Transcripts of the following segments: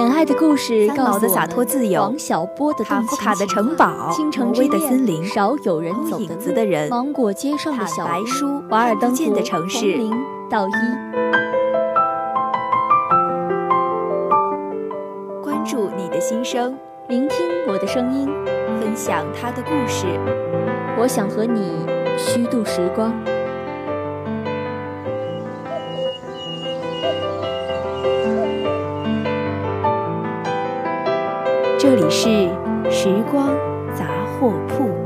简爱的故事告诉的洒脱自由，王小波的卡夫卡的城堡，倾城之恋，少有人走的的人，芒果街上的小白书，瓦尔登湖的城市，零到一。关注你的心声，聆听我的声音，分享他的故事。我想和你虚度时光。这里是时光杂货铺。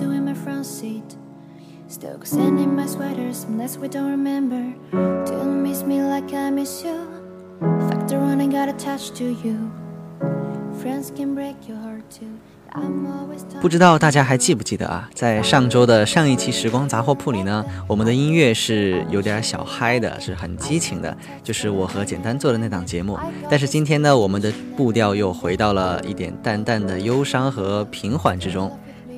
Still in my front seat. Stokes and in my sweaters unless we don't remember. Don't miss me like I miss you. Factor on, I got attached to you. Friends can break your heart too. 不知道大家还记不记得啊？在上周的上一期《时光杂货铺》里呢，我们的音乐是有点小嗨的，是很激情的，就是我和简单做的那档节目。但是今天呢，我们的步调又回到了一点淡淡的忧伤和平缓之中。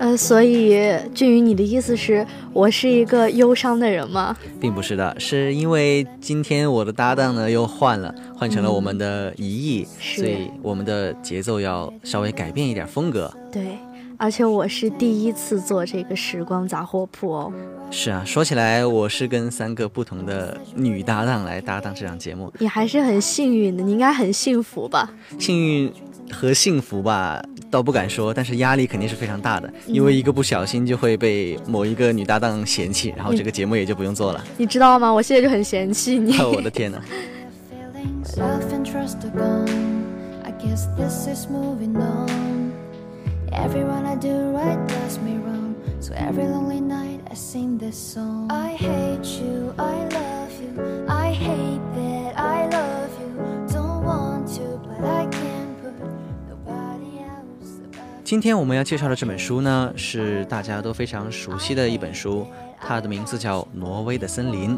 呃，所以俊宇，你的意思是我是一个忧伤的人吗？并不是的，是因为今天我的搭档呢又换了，换成了我们的一艺，所以我们的节奏要稍微改变一点风格。对。而且我是第一次做这个时光杂货铺哦。是啊，说起来我是跟三个不同的女搭档来搭档这档节目。你还是很幸运的，你应该很幸福吧？幸运和幸福吧，倒不敢说，但是压力肯定是非常大的，因为一个不小心就会被某一个女搭档嫌弃，然后这个节目也就不用做了。你知道吗？我现在就很嫌弃你。我的天哪！Everyone I do right does me wrong. So every lonely night I sing this song. I hate you, I love you. I hate that I love you. Don't want to, but I can't put nobody else. 今天我们要介绍的这本书呢，是大家都非常熟悉的一本书，它的名字叫《挪威的森林》。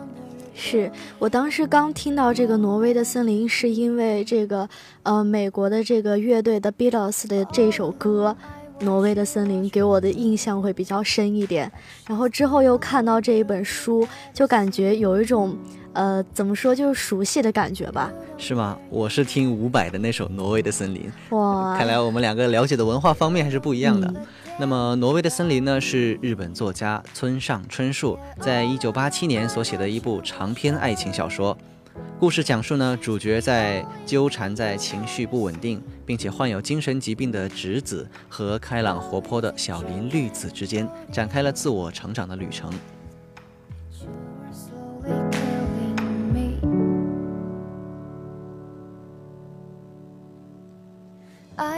是我当时刚听到这个挪威的森林，是因为这个呃美国的这个乐队的 Beatles 的这首歌。挪威的森林给我的印象会比较深一点，然后之后又看到这一本书，就感觉有一种，呃，怎么说，就是熟悉的感觉吧？是吗？我是听伍佰的那首《挪威的森林》。哇，看来我们两个了解的文化方面还是不一样的。那么，《挪威的森林》呢，是日本作家村上春树在一九八七年所写的一部长篇爱情小说。故事讲述呢，主角在纠缠在情绪不稳定，并且患有精神疾病的直子和开朗活泼的小林绿子之间，展开了自我成长的旅程。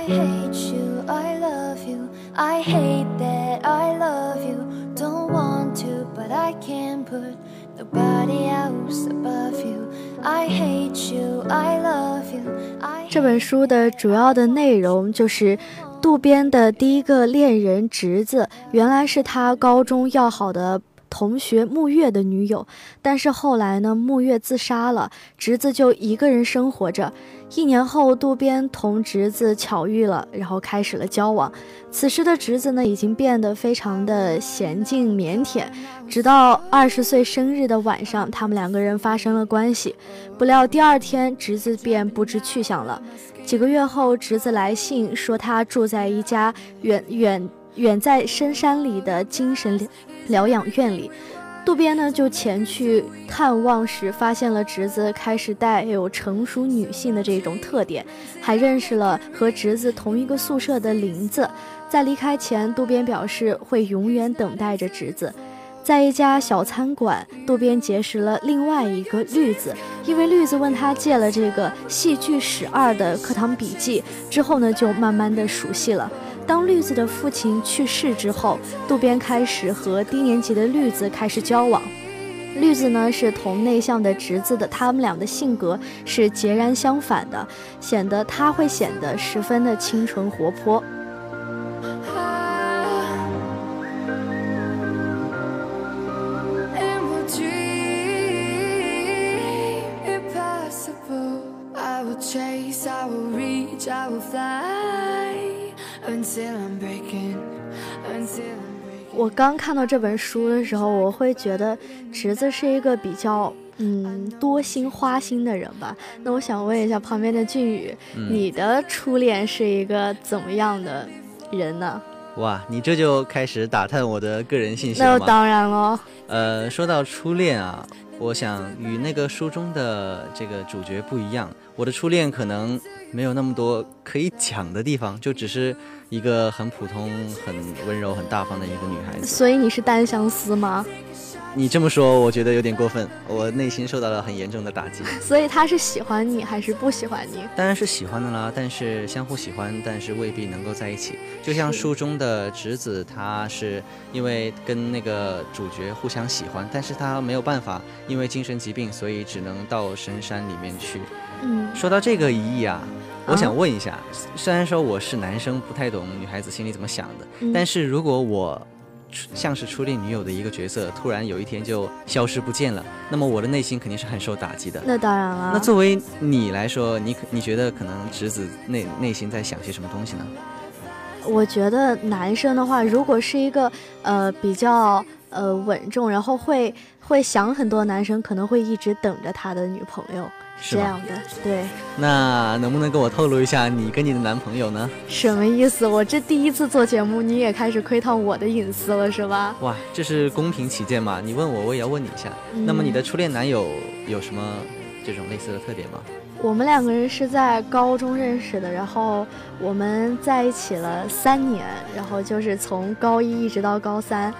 Hate you, I love you. I hate that I love you. Don't want to, but I can't put nobody else above you. I hate you, I love you. 这本书的主要的内容就是。渡边的第一个恋人侄子，原来是他高中要好的同学木月的女友，但是后来呢，木月自杀了，侄子就一个人生活着。一年后，渡边同侄子巧遇了，然后开始了交往。此时的侄子呢，已经变得非常的娴静腼腆。直到二十岁生日的晚上，他们两个人发生了关系。不料第二天，侄子便不知去向了。几个月后，侄子来信说他住在一家远远远在深山里的精神。疗养院里，渡边呢就前去探望时，发现了侄子开始带有成熟女性的这种特点，还认识了和侄子同一个宿舍的林子。在离开前，渡边表示会永远等待着侄子。在一家小餐馆，渡边结识了另外一个绿子，因为绿子问他借了这个戏剧史二的课堂笔记，之后呢就慢慢的熟悉了。当绿子的父亲去世之后，渡边开始和低年级的绿子开始交往。绿子呢是同内向的侄子的，他们俩的性格是截然相反的，显得他会显得十分的清纯活泼。I will chase, I will reach, I will fly. 我刚看到这本书的时候，我会觉得侄子是一个比较嗯多心花心的人吧。那我想问一下旁边的俊宇，你的初恋是一个怎么样的人呢？哇，你这就开始打探我的个人信息了那当然了。呃，说到初恋啊，我想与那个书中的这个主角不一样，我的初恋可能。没有那么多可以讲的地方，就只是一个很普通、很温柔、很大方的一个女孩子。所以你是单相思吗？你这么说，我觉得有点过分，我内心受到了很严重的打击。所以他是喜欢你还是不喜欢你？当然是喜欢的啦，但是相互喜欢，但是未必能够在一起。就像书中的侄子，他是因为跟那个主角互相喜欢，但是他没有办法，因为精神疾病，所以只能到深山里面去。嗯，说到这个疑义啊，我想问一下，虽然说我是男生，不太懂女孩子心里怎么想的，但是如果我像是初恋女友的一个角色，突然有一天就消失不见了，那么我的内心肯定是很受打击的。那当然了。那作为你来说，你可你觉得可能侄子内内心在想些什么东西呢？我觉得男生的话，如果是一个呃比较呃稳重，然后会会想很多，男生可能会一直等着他的女朋友。这样的，对。那能不能跟我透露一下你跟你的男朋友呢？什么意思？我这第一次做节目，你也开始窥探我的隐私了，是吧？哇，这是公平起见嘛？你问我，我也要问你一下。那么你的初恋男友有什么这种类似的特点吗？我们两个人是在高中认识的，然后我们在一起了三年，然后就是从高一一直到高三。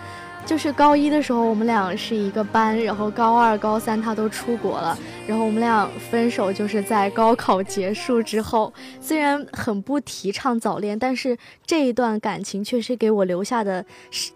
就是高一的时候，我们俩是一个班，然后高二、高三他都出国了，然后我们俩分手就是在高考结束之后。虽然很不提倡早恋，但是这一段感情确实给我留下的，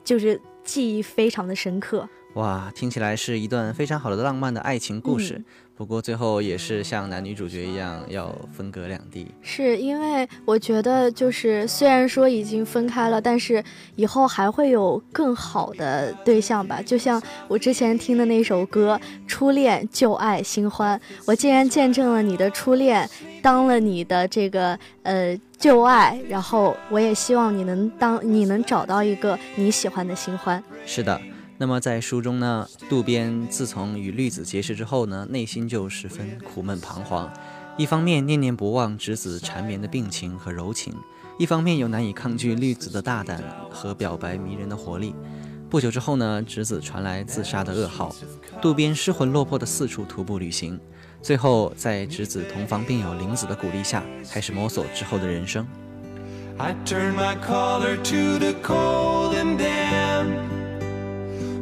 就是记忆非常的深刻。哇，听起来是一段非常好的浪漫的爱情故事。不过最后也是像男女主角一样要分隔两地，是因为我觉得就是虽然说已经分开了，但是以后还会有更好的对象吧。就像我之前听的那首歌《初恋旧爱新欢》，我竟然见证了你的初恋当了你的这个呃旧爱，然后我也希望你能当你能找到一个你喜欢的新欢。是的。那么在书中呢，渡边自从与绿子结识之后呢，内心就十分苦闷彷徨。一方面念念不忘侄子缠绵的病情和柔情，一方面又难以抗拒绿子的大胆和表白迷人的活力。不久之后呢，侄子传来自杀的噩耗，渡边失魂落魄的四处徒步旅行，最后在侄子同房病友玲子的鼓励下，开始摸索之后的人生。I turn my collar to the cold and damp.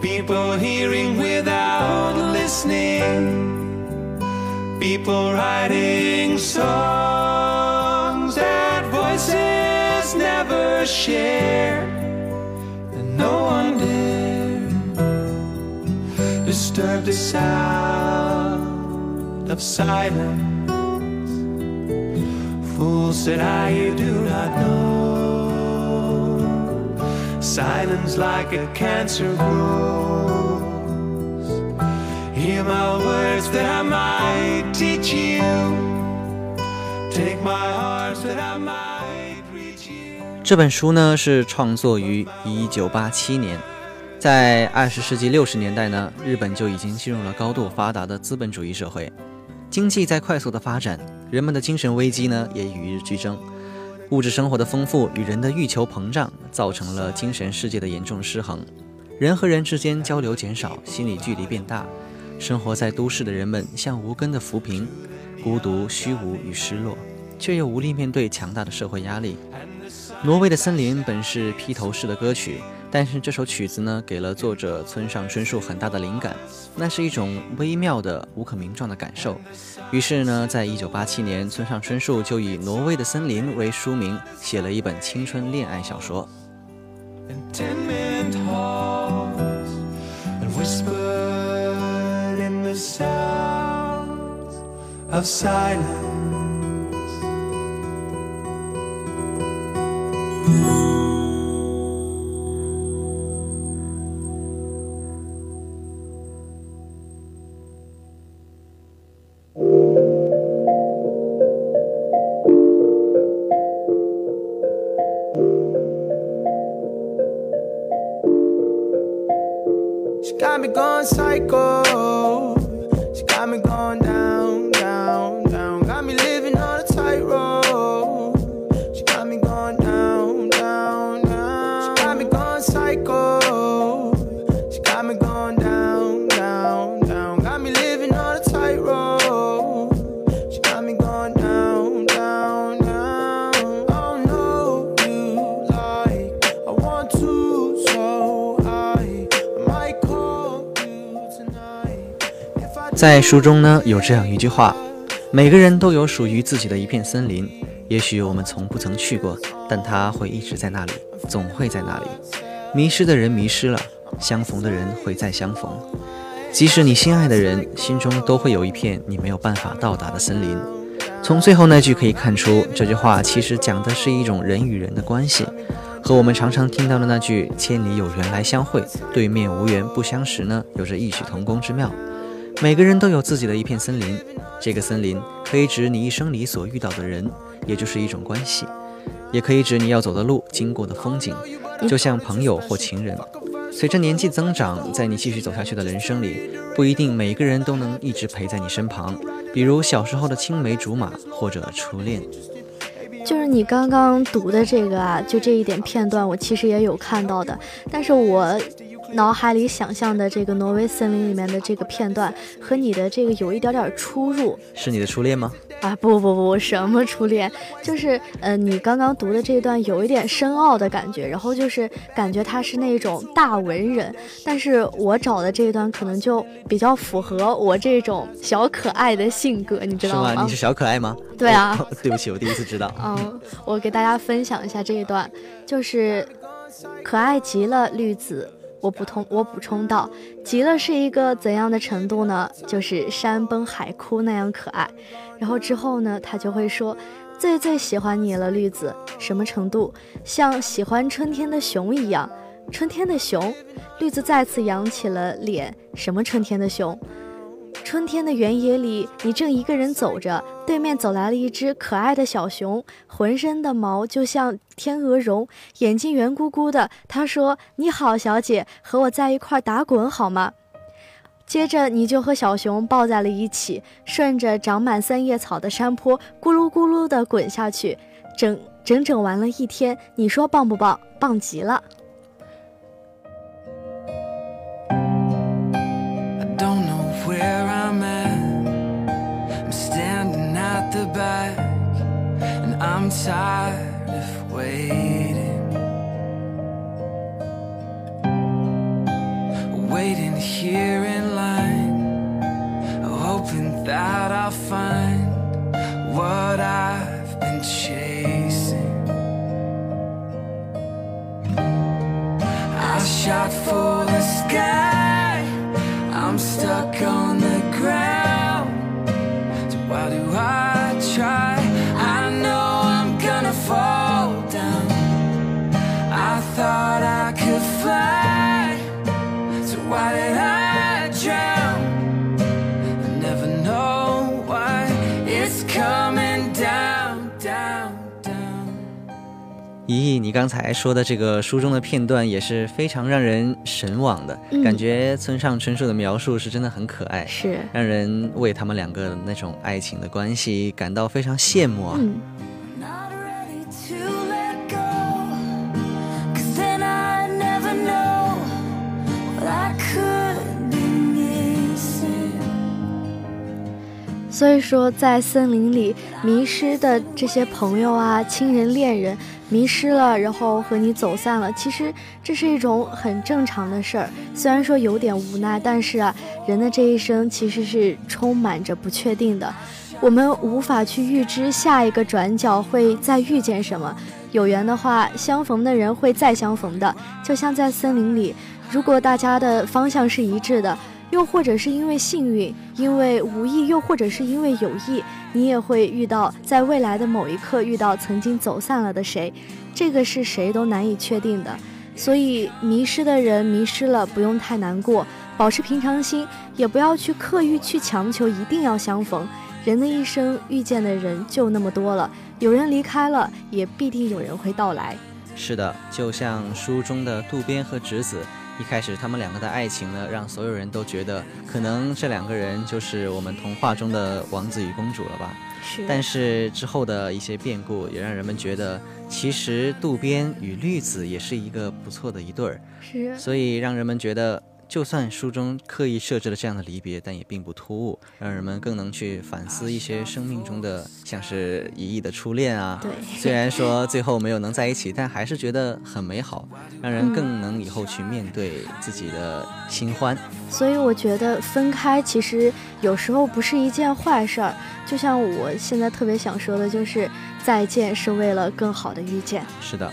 People hearing without listening. People writing songs that voices never share. And no one dare disturb the sound of silence. Fool said I, do not know Silence like a cancer grows. Hear my words that I might teach you. Take my heart that I might reach you. 这本书呢是创作于一九八七年，在二十世纪六十年代呢，日本就已经进入了高度发达的资本主义社会，经济在快速的发展，人们的精神危机呢也与日俱增。物质生活的丰富与人的欲求膨胀，造成了精神世界的严重失衡，人和人之间交流减少，心理距离变大。生活在都市的人们像无根的浮萍，孤独、虚无与失落，却又无力面对强大的社会压力。挪威的森林本是披头士的歌曲，但是这首曲子呢，给了作者村上春树很大的灵感，那是一种微妙的、无可名状的感受。于是呢，在一九八七年，村上春树就以《挪威的森林》为书名，写了一本青春恋爱小说。go. 在书中呢，有这样一句话：每个人都有属于自己的一片森林，也许我们从不曾去过，但它会一直在那里，总会在那里。迷失的人迷失了，相逢的人会再相逢。即使你心爱的人心中都会有一片你没有办法到达的森林。从最后那句可以看出，这句话其实讲的是一种人与人的关系，和我们常常听到的那句“千里有缘来相会，对面无缘不相识”呢，有着异曲同工之妙。每个人都有自己的一片森林，这个森林可以指你一生里所遇到的人，也就是一种关系；也可以指你要走的路、经过的风景，就像朋友或情人。随着年纪增长，在你继续走下去的人生里，不一定每个人都能一直陪在你身旁。比如小时候的青梅竹马，或者初恋。就是你刚刚读的这个啊，就这一点片段，我其实也有看到的，但是我。脑海里想象的这个挪威森林里面的这个片段和你的这个有一点点出入，是你的初恋吗？啊不不不，什么初恋？就是呃，你刚刚读的这段有一点深奥的感觉，然后就是感觉他是那种大文人，但是我找的这一段可能就比较符合我这种小可爱的性格，你知道吗？你是小可爱吗？对啊。对不起，我第一次知道。嗯，我给大家分享一下这一段，就是可爱极了，绿子。我补充，我补充道，极了是一个怎样的程度呢？就是山崩海枯那样可爱。然后之后呢，他就会说，最最喜欢你了，绿子。什么程度？像喜欢春天的熊一样。春天的熊，绿子再次扬起了脸。什么春天的熊？春天的原野里，你正一个人走着，对面走来了一只可爱的小熊，浑身的毛就像天鹅绒，眼睛圆鼓鼓的。他说：“你好，小姐，和我在一块打滚好吗？”接着你就和小熊抱在了一起，顺着长满三叶草的山坡咕噜咕噜地滚下去，整整整玩了一天。你说棒不棒？棒极了！I'm tired of waiting. Waiting here in line, hoping that I'll find what I've been chasing. I shot for the sky, 咦，你刚才说的这个书中的片段也是非常让人神往的，感觉村上春树的描述是真的很可爱，是让人为他们两个那种爱情的关系感到非常羡慕啊。所以说，在森林里迷失的这些朋友啊、亲人、恋人，迷失了，然后和你走散了，其实这是一种很正常的事儿。虽然说有点无奈，但是啊，人的这一生其实是充满着不确定的，我们无法去预知下一个转角会再遇见什么。有缘的话，相逢的人会再相逢的，就像在森林里，如果大家的方向是一致的。又或者是因为幸运，因为无意，又或者是因为有意，你也会遇到，在未来的某一刻遇到曾经走散了的谁，这个是谁都难以确定的。所以迷失的人迷失了，不用太难过，保持平常心，也不要去刻意去强求一定要相逢。人的一生遇见的人就那么多了，有人离开了，也必定有人会到来。是的，就像书中的渡边和直子。一开始他们两个的爱情呢，让所有人都觉得可能这两个人就是我们童话中的王子与公主了吧？是。但是之后的一些变故也让人们觉得，其实渡边与绿子也是一个不错的一对儿。是。所以让人们觉得。就算书中刻意设置了这样的离别，但也并不突兀，让人们更能去反思一些生命中的，像是一亿的初恋啊。对，虽然说最后没有能在一起，但还是觉得很美好，让人更能以后去面对自己的新欢。所以我觉得分开其实有时候不是一件坏事儿，就像我现在特别想说的就是再见是为了更好的遇见。是的。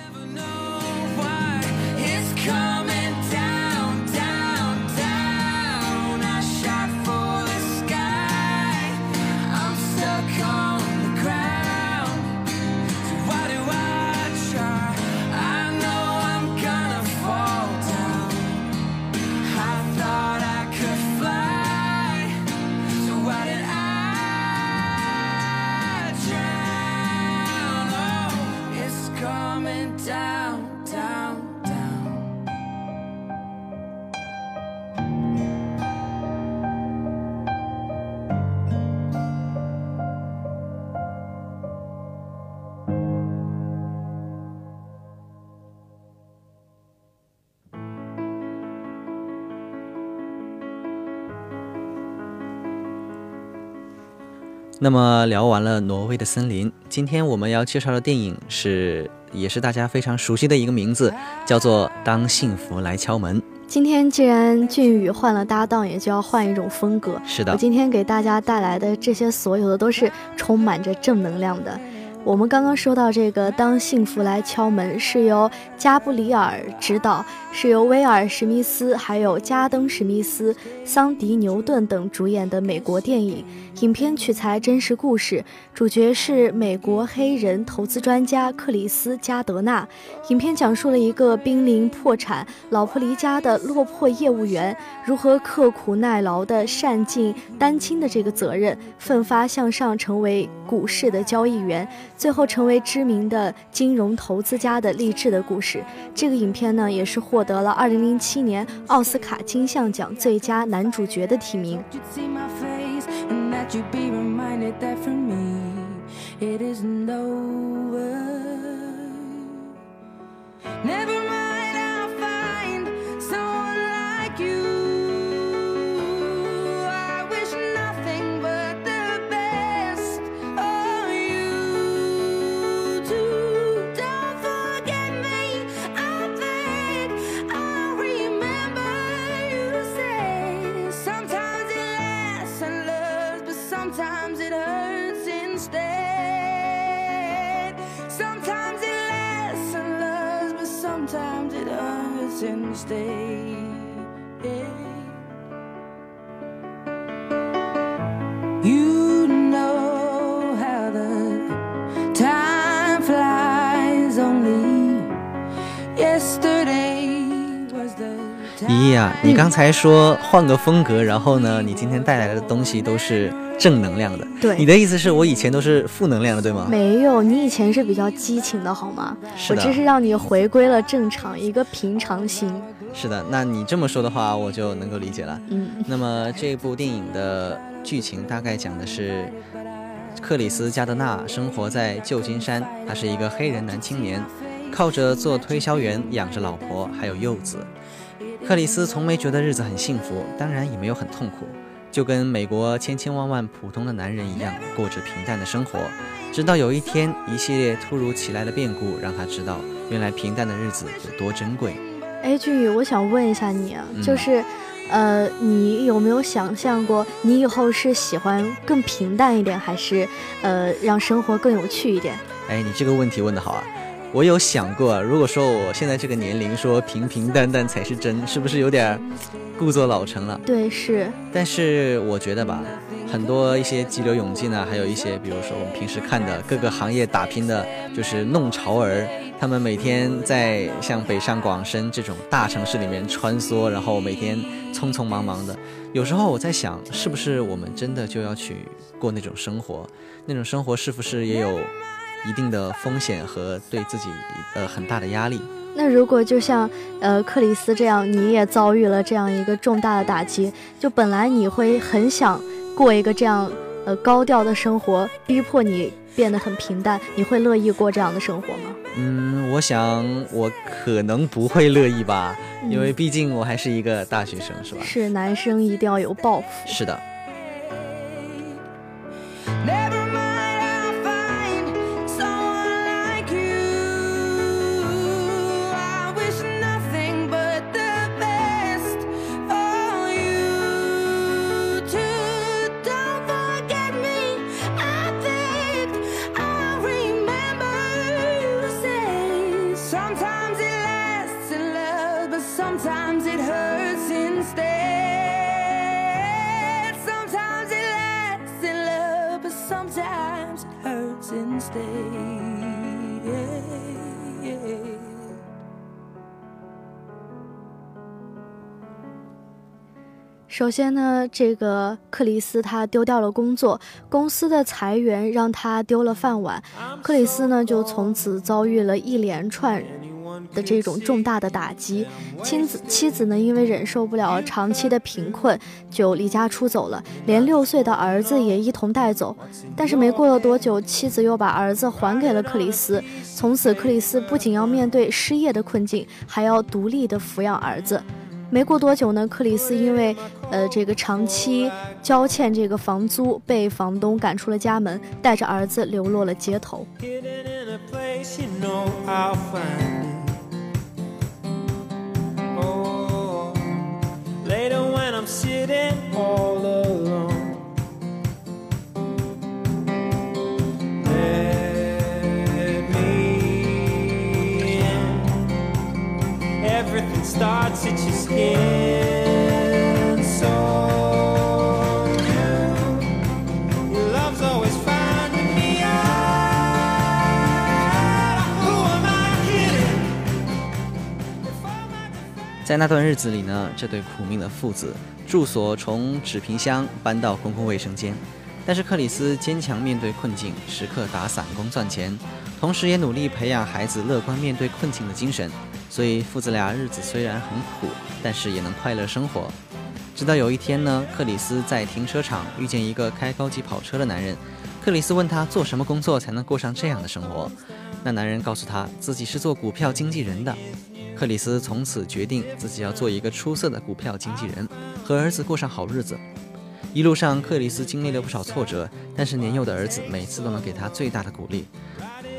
那么聊完了挪威的森林，今天我们要介绍的电影是，也是大家非常熟悉的一个名字，叫做《当幸福来敲门》。今天既然俊宇换了搭档，也就要换一种风格。是的，我今天给大家带来的这些所有的都是充满着正能量的。我们刚刚说到这个《当幸福来敲门》，是由加布里尔执导，是由威尔·史密斯、还有加登·史密斯、桑迪·牛顿等主演的美国电影。影片取材真实故事，主角是美国黑人投资专家克里斯·加德纳。影片讲述了一个濒临破产、老婆离家的落魄业务员，如何刻苦耐劳地善尽单亲的这个责任，奋发向上，成为股市的交易员，最后成为知名的金融投资家的励志的故事。这个影片呢，也是获得了2007年奥斯卡金像奖最佳男主角的提名。Sometimes it hurts instead. You know how the time flies only yesterday was the 依依啊，你刚才说换个风格，然后呢，你今天带来的东西都是正能量的。对，你的意思是我以前都是负能量的，对吗？没有，你以前是比较激情的，好吗？我这是让你回归了正常，一个平常心。是的，那你这么说的话，我就能够理解了。嗯，那么这部电影的剧情大概讲的是。克里斯·加德纳生活在旧金山，他是一个黑人男青年，靠着做推销员养着老婆还有幼子。克里斯从没觉得日子很幸福，当然也没有很痛苦，就跟美国千千万万普通的男人一样，过着平淡的生活。直到有一天，一系列突如其来的变故让他知道，原来平淡的日子有多珍贵。哎，俊宇，我想问一下你啊，就是。呃，你有没有想象过，你以后是喜欢更平淡一点，还是呃让生活更有趣一点？哎，你这个问题问得好啊！我有想过，如果说我现在这个年龄说平平淡淡才是真，是不是有点故作老成了？对，是。但是我觉得吧，很多一些激流勇进呢，还有一些，比如说我们平时看的各个行业打拼的，就是弄潮儿。他们每天在像北上广深这种大城市里面穿梭，然后每天匆匆忙忙的。有时候我在想，是不是我们真的就要去过那种生活？那种生活是不是也有一定的风险和对自己呃很大的压力？那如果就像呃克里斯这样，你也遭遇了这样一个重大的打击，就本来你会很想过一个这样呃高调的生活，逼迫你变得很平淡，你会乐意过这样的生活吗？嗯，我想我可能不会乐意吧，因为毕竟我还是一个大学生，是吧？是男生一定要有抱负。是的。首先呢，这个克里斯他丢掉了工作，公司的裁员让他丢了饭碗，克里斯呢就从此遭遇了一连串的这种重大的打击。妻子妻子呢因为忍受不了长期的贫困，就离家出走了，连六岁的儿子也一同带走。但是没过了多久，妻子又把儿子还给了克里斯，从此克里斯不仅要面对失业的困境，还要独立的抚养儿子。没过多久呢，克里斯因为，呃，这个长期交欠这个房租，被房东赶出了家门，带着儿子流落了街头。那段日子里呢，这对苦命的父子住所从纸皮箱搬到公共卫生间，但是克里斯坚强面对困境，时刻打散工赚钱，同时也努力培养孩子乐观面对困境的精神。所以父子俩日子虽然很苦，但是也能快乐生活。直到有一天呢，克里斯在停车场遇见一个开高级跑车的男人，克里斯问他做什么工作才能过上这样的生活，那男人告诉他自己是做股票经纪人的。克里斯从此决定自己要做一个出色的股票经纪人，和儿子过上好日子。一路上，克里斯经历了不少挫折，但是年幼的儿子每次都能给他最大的鼓励。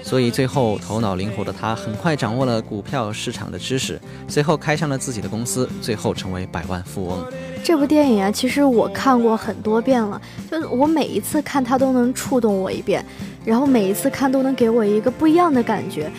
所以最后，头脑灵活的他很快掌握了股票市场的知识，随后开上了自己的公司，最后成为百万富翁。这部电影啊，其实我看过很多遍了，就是我每一次看它都能触动我一遍，然后每一次看都能给我一个不一样的感觉。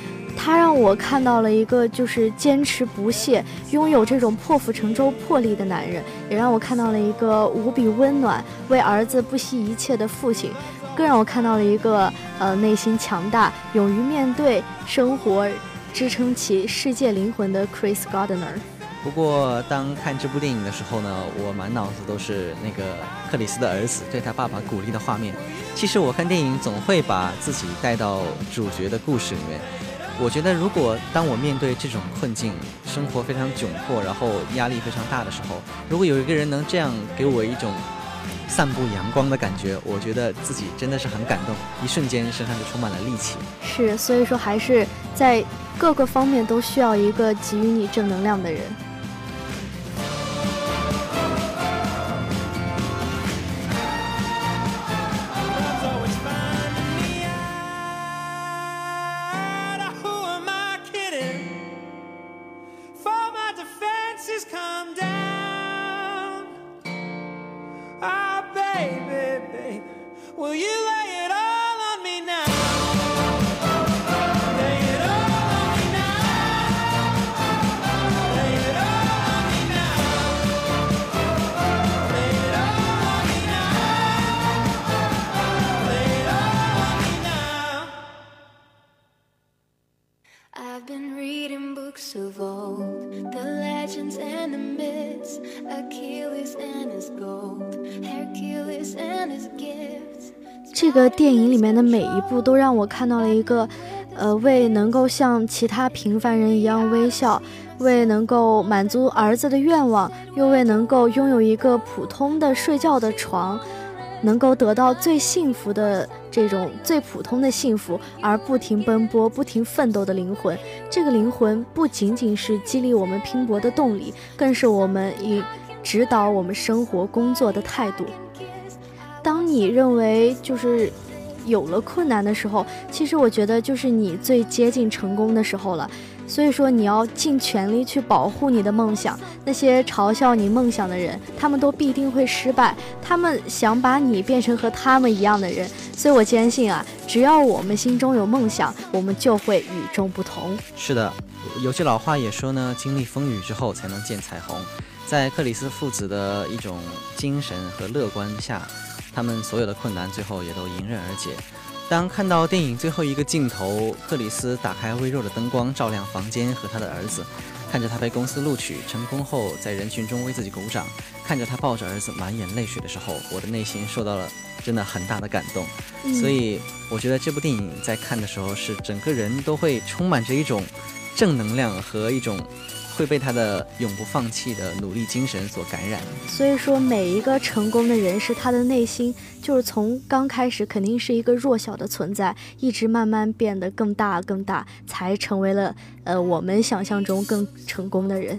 他让我看到了一个就是坚持不懈、拥有这种破釜沉舟魄力的男人，也让我看到了一个无比温暖、为儿子不惜一切的父亲，更让我看到了一个呃内心强大、勇于面对生活、支撑起世界灵魂的 Chris Gardner。不过当看这部电影的时候呢，我满脑子都是那个克里斯的儿子对他爸爸鼓励的画面。其实我看电影总会把自己带到主角的故事里面。我觉得如果当我面对这种困境，生活非常窘迫，然后压力非常大的时候，如果有一个人能这样给我一种散布阳光的感觉，我觉得自己真的是很感动，一瞬间身上就充满了力气。是，所以说还是在各个方面都需要一个给予你正能量的人。这个电影里面的每一部都让我看到了一个，呃，为能够像其他平凡人一样微笑，为能够满足儿子的愿望，又为能够拥有一个普通的睡觉的床，能够得到最幸福的这种最普通的幸福而不停奔波、不停奋斗的灵魂。这个灵魂不仅仅是激励我们拼搏的动力，更是我们以指导我们生活工作的态度。当你认为就是有了困难的时候，其实我觉得就是你最接近成功的时候了。所以说，你要尽全力去保护你的梦想。那些嘲笑你梦想的人，他们都必定会失败。他们想把你变成和他们一样的人。所以我坚信啊，只要我们心中有梦想，我们就会与众不同。是的，有句老话也说呢，经历风雨之后才能见彩虹。在克里斯父子的一种精神和乐观下。他们所有的困难最后也都迎刃而解。当看到电影最后一个镜头，克里斯打开微弱的灯光，照亮房间和他的儿子，看着他被公司录取成功后，在人群中为自己鼓掌，看着他抱着儿子满眼泪水的时候，我的内心受到了真的很大的感动。所以我觉得这部电影在看的时候，是整个人都会充满着一种正能量和一种。会被他的永不放弃的努力精神所感染。所以说，每一个成功的人士，他的内心就是从刚开始肯定是一个弱小的存在，一直慢慢变得更大更大，才成为了呃我们想象中更成功的人。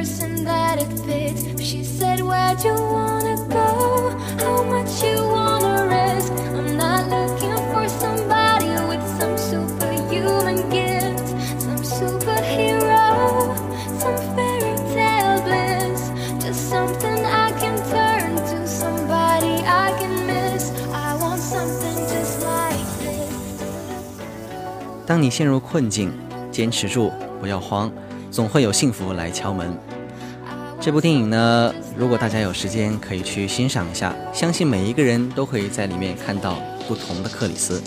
person that it fits. She said, Where'd you wanna go? How much you wanna risk? I'm not looking for somebody with some superhuman gift, some superhero, some fairy tale bliss. Just something I can turn to, somebody I can miss. I want something just like this. 当你陷入困境，坚持住，不要慌。 总会有幸福来敲门。这部电影呢，如果大家有时间可以去欣赏一下，相信每一个人都可以在里面看到不同的克里斯。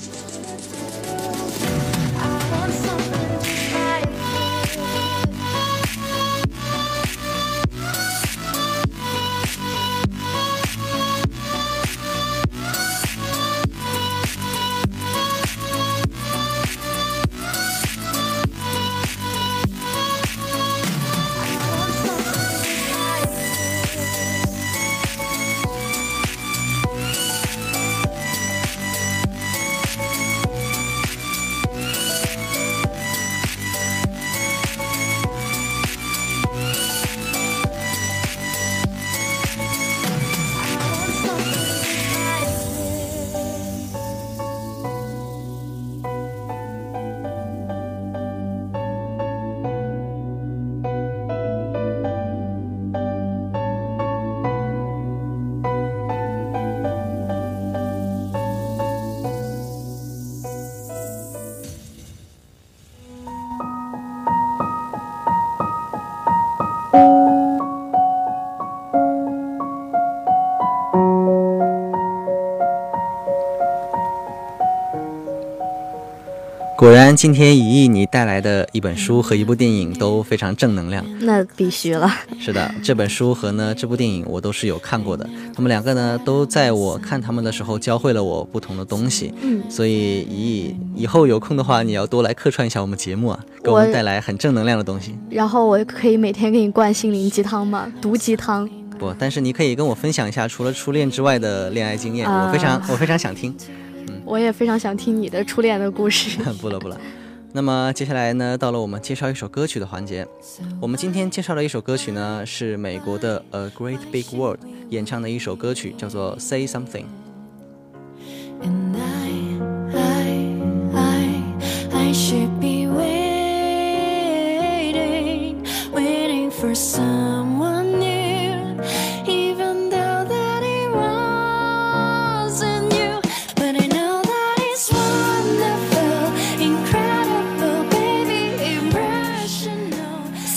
果然，今天以毅你带来的一本书和一部电影都非常正能量。那必须了。是的，这本书和呢这部电影我都是有看过的。他们两个呢都在我看他们的时候教会了我不同的东西。嗯，所以以以后有空的话，你要多来客串一下我们节目啊，给我们带来很正能量的东西。然后我可以每天给你灌心灵鸡汤吗？毒鸡汤？不，但是你可以跟我分享一下除了初恋之外的恋爱经验，我非常我非常想听。嗯，我也非常想听你的初恋的故事。不了不了。那么接下来呢，到了我们介绍一首歌曲的环节。我们今天介绍的一首歌曲呢，是美国的 A Great Big World 演唱的一首歌曲，叫做 Say Something。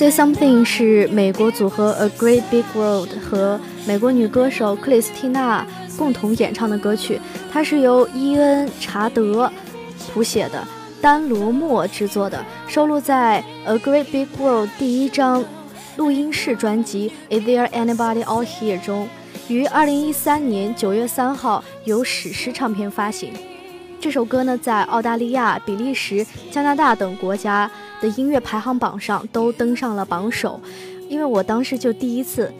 Something 是美国组合 A Great Big World 和美国女歌手克里斯蒂娜共同演唱的歌曲，它是由伊恩·查德谱写的，丹·罗默制作的，收录在 A Great Big World 第一张录音室专辑 Is There Anybody Out Here 中，于2013年9月3号由史诗唱片发行。这首歌呢，在澳大利亚、比利时、加拿大等国家的音乐排行榜上都登上了榜首。因为我当时就第一次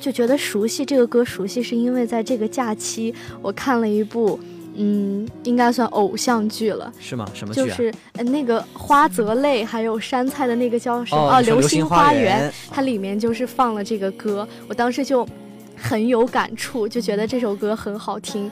就觉得熟悉这个歌，熟悉是因为在这个假期我看了一部，嗯，应该算偶像剧了。是吗？什么剧啊？就是那个花泽类还有山菜的那个叫什么？哦，流星花园。它里面就是放了这个歌，我当时就很有感触，就觉得这首歌很好听。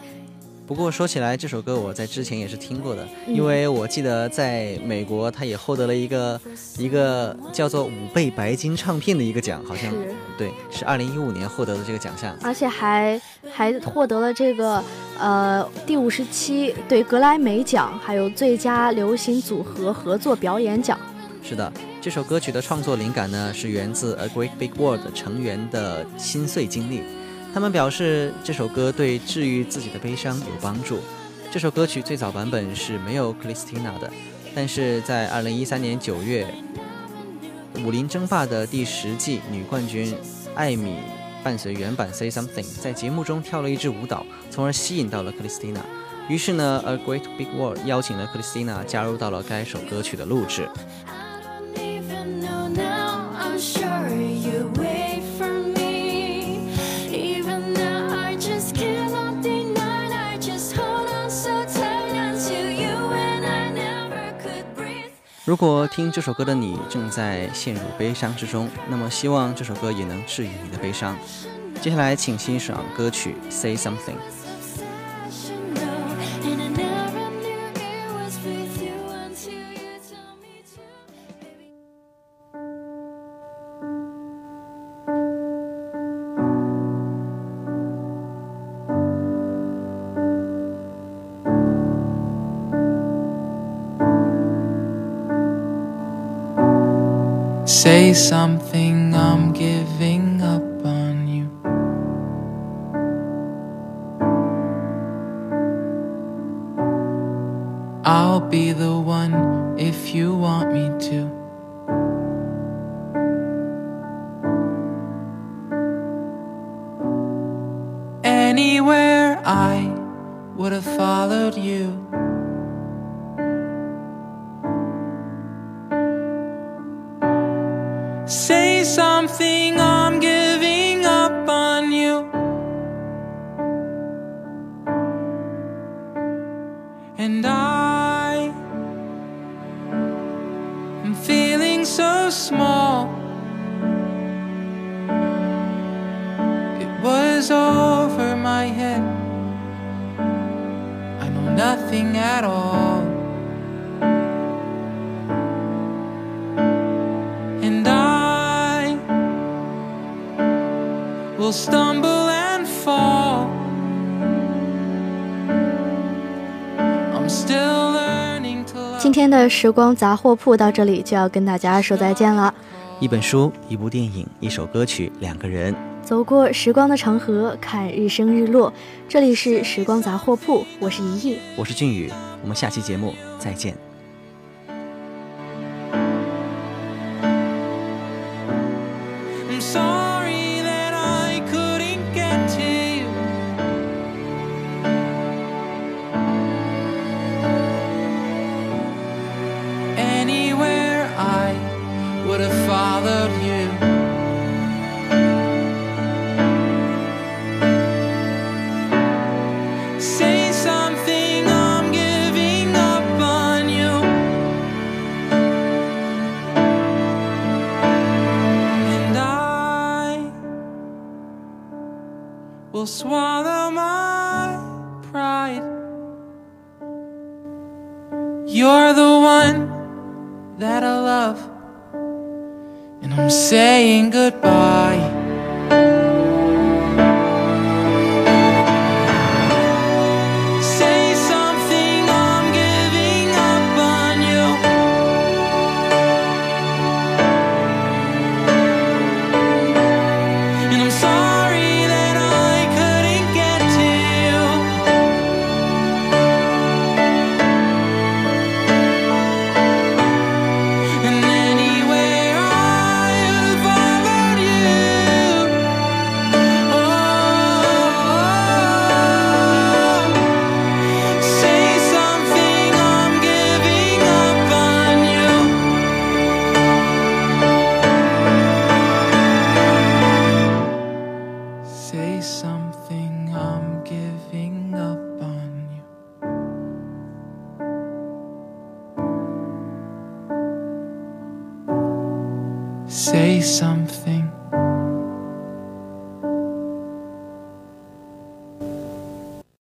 不过说起来，这首歌我在之前也是听过的，因为我记得在美国，他也获得了一个一个叫做五倍白金唱片的一个奖，好像对，是二零一五年获得的这个奖项，而且还还获得了这个呃第五十七对格莱美奖，还有最佳流行组合合作表演奖。是的，这首歌曲的创作灵感呢，是源自 A Great Big World 成员的心碎经历。他们表示这首歌对治愈自己的悲伤有帮助。这首歌曲最早版本是没有克里斯蒂娜的，但是在2013年9月，武林争霸的第十季女冠军艾米伴随原版 Say Something 在节目中跳了一支舞蹈，从而吸引到了克里斯蒂娜。于是呢，A Great Big World 邀请了克里斯蒂娜加入到了该首歌曲的录制。如果听这首歌的你正在陷入悲伤之中，那么希望这首歌也能治愈你的悲伤。接下来，请欣赏歌曲《Say Something》。Say something, will stumble and fall. I'm still learning to 今天的时光杂货铺到这里就要跟大家说再见了。一本书，一部电影，一首歌曲，两个人，走过时光的长河，看日升日落。这里是时光杂货铺，我是一亿，我是俊宇，我们下期节目再见。Swallow my pride. You're the one that I love, and I'm saying goodbye.